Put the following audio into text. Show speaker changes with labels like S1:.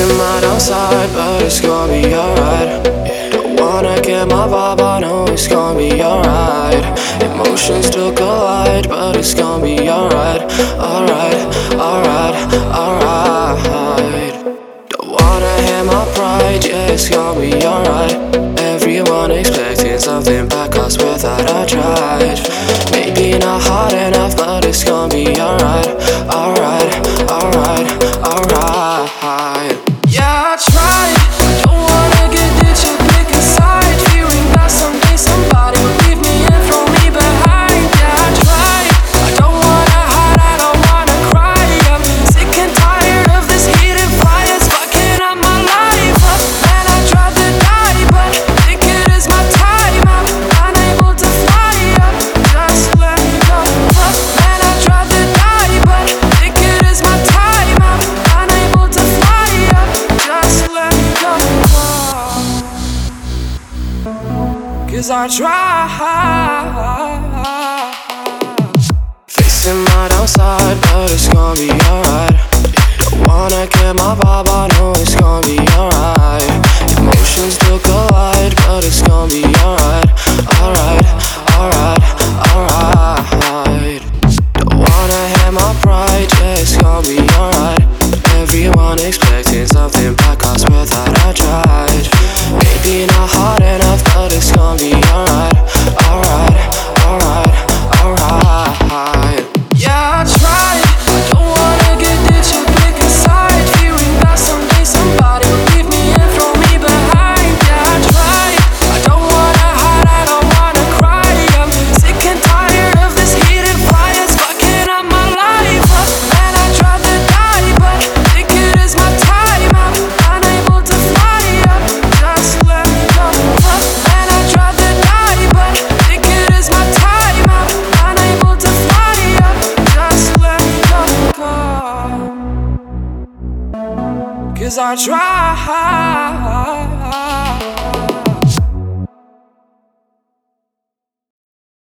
S1: Facing my downside, but it's gonna be alright. Don't wanna get my vibe, I know it's gonna be alright. Emotions still collide, but it's gonna be alright. Alright, alright, alright. Don't wanna hit my pride, yeah, it's gonna be alright. Everyone expecting something back, cause without I tried. Maybe not hard enough, but it's gonna be alright. Alright, alright, alright. Cause I try Facing my downside, but it's gonna be alright. Don't wanna get my vibe, I know it's gonna be alright. Emotions still collide, but it's gonna be alright. Alright, alright, alright. Don't wanna hit my pride, yeah, it's gonna be alright. Everyone expecting it's gonna be. Alright, Cause I try.